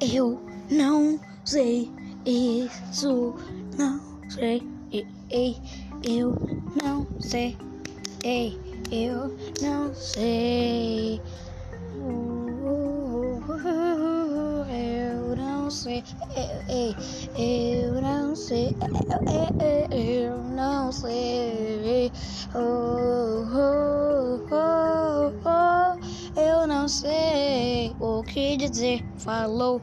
Eu não sei isso, não sei. Ei, eu não sei. Ei, eu não sei. Eu não sei. Ei, eu não sei. Eu não sei. Oh, oh, oh. Eu não sei o que dizer. Falou.